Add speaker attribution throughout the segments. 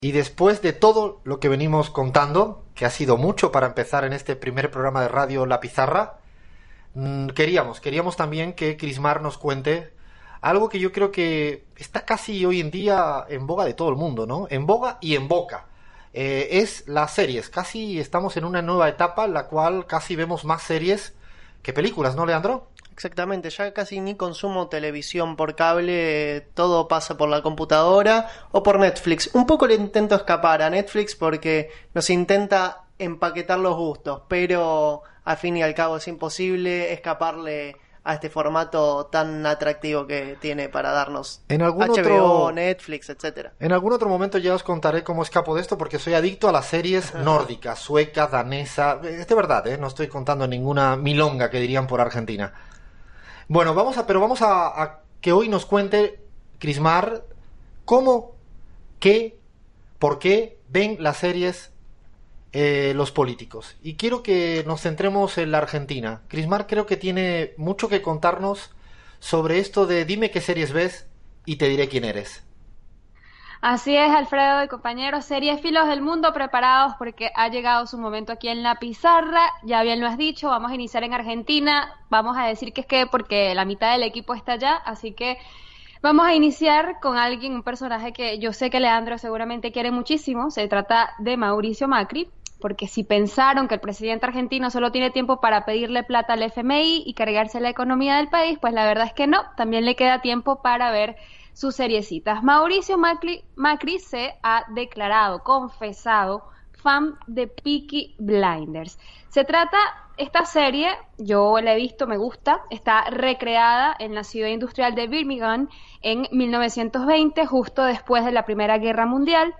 Speaker 1: Y después de todo lo que venimos contando, que ha sido mucho para empezar en este primer programa de radio La Pizarra, mm, queríamos, queríamos también que Crismar nos cuente algo que yo creo que está casi hoy en día en boga de todo el mundo, ¿no? En boga y en boca. Eh, es las series. Casi estamos en una nueva etapa en la cual casi vemos más series que películas, ¿no, Leandro?
Speaker 2: Exactamente, ya casi ni consumo televisión por cable, todo pasa por la computadora o por Netflix. Un poco le intento escapar a Netflix porque nos intenta empaquetar los gustos, pero al fin y al cabo es imposible escaparle a este formato tan atractivo que tiene para darnos
Speaker 1: En algún
Speaker 2: HBO,
Speaker 1: otro-
Speaker 2: Netflix, etcétera.
Speaker 1: En algún otro momento ya os contaré cómo escapo de esto porque soy adicto a las series nórdicas, sueca, danesa. Es de verdad, ¿eh? no estoy contando ninguna milonga que dirían por Argentina. Bueno, vamos a, pero vamos a, que hoy nos cuente Crismar cómo, qué, por qué ven las series eh, los políticos. Y quiero que nos centremos en la Argentina. Crismar creo que tiene mucho que contarnos sobre esto de dime qué series ves y te diré quién eres.
Speaker 3: Así es, Alfredo y compañeros, filos del mundo preparados porque ha llegado su momento aquí en la pizarra. Ya bien lo has dicho, vamos a iniciar en Argentina. Vamos a decir que es que porque la mitad del equipo está allá, así que vamos a iniciar con alguien, un personaje que yo sé que Leandro seguramente quiere muchísimo. Se trata de Mauricio Macri. Porque si pensaron que el presidente argentino solo tiene tiempo para pedirle plata al FMI y cargarse la economía del país, pues la verdad es que no, también le queda tiempo para ver sus seriecitas. Mauricio Macri, Macri se ha declarado, confesado, fan de Peaky Blinders. Se trata, esta serie, yo la he visto, me gusta, está recreada en la ciudad industrial de Birmingham en 1920, justo después de la Primera Guerra Mundial.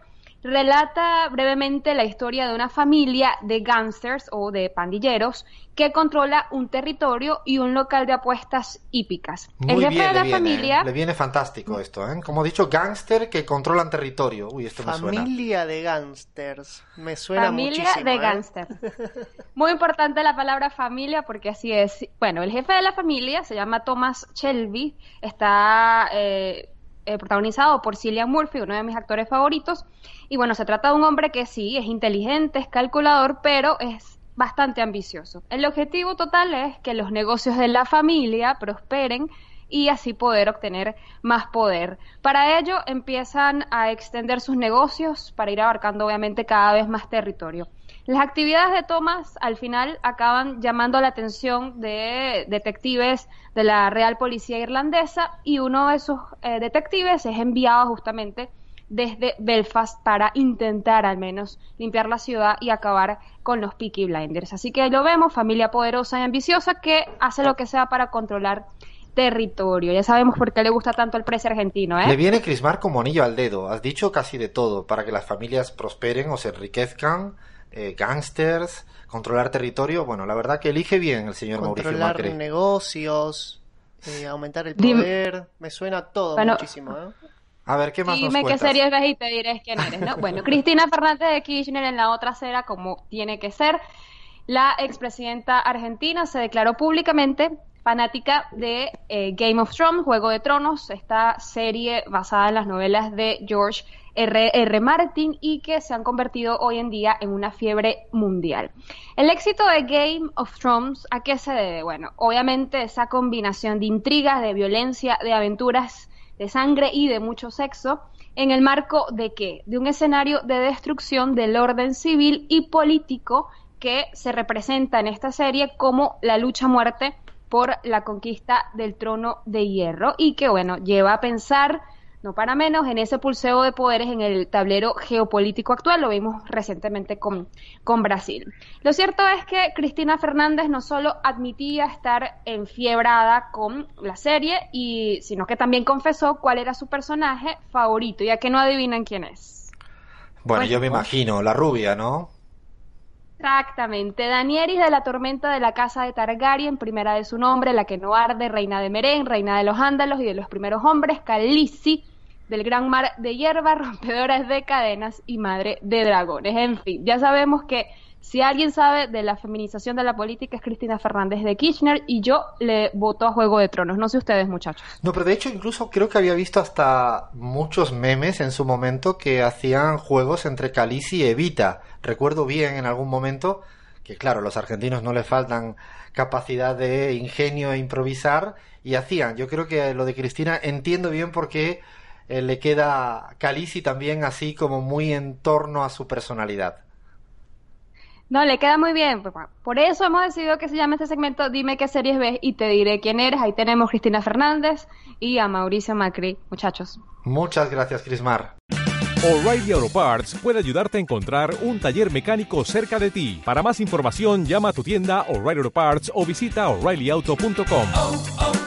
Speaker 3: Relata brevemente la historia de una familia de gangsters o de pandilleros que controla un territorio y un local de apuestas hípicas.
Speaker 1: Muy
Speaker 3: el jefe
Speaker 1: bien,
Speaker 3: de la
Speaker 1: le viene,
Speaker 3: familia
Speaker 1: le viene fantástico esto, ¿eh? Como he dicho, gángster que controlan territorio. Uy, esto me suena.
Speaker 2: Familia de gangsters, me suena
Speaker 3: Familia
Speaker 2: muchísimo.
Speaker 3: de
Speaker 2: ¿eh?
Speaker 3: gángster. Muy importante la palabra familia porque así es. Bueno, el jefe de la familia se llama Thomas Shelby, está eh, eh, protagonizado por Cillian Murphy, uno de mis actores favoritos. Y bueno, se trata de un hombre que sí, es inteligente, es calculador, pero es bastante ambicioso. El objetivo total es que los negocios de la familia prosperen y así poder obtener más poder. Para ello empiezan a extender sus negocios para ir abarcando obviamente cada vez más territorio. Las actividades de Thomas al final acaban llamando la atención de detectives de la Real Policía Irlandesa y uno de sus eh, detectives es enviado justamente desde Belfast para intentar al menos limpiar la ciudad y acabar con los Peaky Blinders. Así que ahí lo vemos, familia poderosa y ambiciosa que hace lo que sea para controlar territorio. Ya sabemos por qué le gusta tanto el precio argentino, ¿eh?
Speaker 1: Le viene Crismar como anillo al dedo. Has dicho casi de todo para que las familias prosperen o se enriquezcan, eh, gángsters, controlar territorio. Bueno, la verdad que elige bien el señor Mauricio
Speaker 2: Controlar
Speaker 1: Macri.
Speaker 2: negocios, eh, aumentar el
Speaker 3: Dime-
Speaker 2: poder, me suena todo
Speaker 3: Bueno,
Speaker 2: muchísimo. ¿eh?
Speaker 1: A ver, ¿qué más nos
Speaker 3: Dime qué series ves y te diré quién eres, ¿no? Bueno, Cristina Fernández de Kirchner en la otra acera, como tiene que ser. La expresidenta argentina se declaró públicamente fanática de eh, Game of Thrones, Juego de Tronos, esta serie basada en las novelas de George R. R. Martin y que se han convertido hoy en día en una fiebre mundial. El éxito de Game of Thrones, ¿a qué se debe? Bueno, obviamente esa combinación de intrigas, de violencia, de aventuras, de sangre y de mucho sexo, en el marco de qué? De un escenario de destrucción del orden civil y político que se representa en esta serie como la lucha muerte por la conquista del trono de hierro y que bueno, lleva a pensar no para menos en ese pulseo de poderes en el tablero geopolítico actual, lo vimos recientemente con, con Brasil. Lo cierto es que Cristina Fernández no solo admitía estar enfiebrada con la serie, y, sino que también confesó cuál era su personaje favorito, ya que no adivinan quién es.
Speaker 1: Bueno,
Speaker 3: Pues,
Speaker 1: yo me
Speaker 3: pues.
Speaker 1: imagino, la rubia, ¿no?
Speaker 3: Exactamente, Danieris de la tormenta de la casa de Targaryen, primera de su nombre, la que no arde, reina de Meren, reina de los Ándalos y de los primeros hombres, Khaleesi del gran mar de hierba, rompedora de cadenas y madre de dragones. En fin, ya sabemos que si alguien sabe de la feminización de la política es Cristina Fernández de Kirchner y yo le voto a Juego de Tronos. No sé ustedes, muchachos.
Speaker 1: No, pero de hecho incluso creo que había visto hasta muchos memes en su momento que hacían juegos entre Khaleesi y Evita. Recuerdo bien en algún momento que claro, los argentinos no les faltan capacidad de ingenio e improvisar y hacían. Yo creo que lo de Cristina entiendo bien por qué eh, le queda Khaleesi también así como muy en torno a su personalidad.
Speaker 3: No, le queda muy bien. Pues, Por eso hemos decidido que se llame este segmento Dime qué series ves y te diré quién eres. Ahí tenemos a Cristina Fernández y a Mauricio Macri, muchachos.
Speaker 1: Muchas gracias, Crismar.
Speaker 4: O'Reilly Auto Parts puede ayudarte a encontrar un taller mecánico cerca de ti. Para más información, llama a tu tienda O'Reilly Auto Parts o visita oreillyauto.com.
Speaker 5: O'Reilly Auto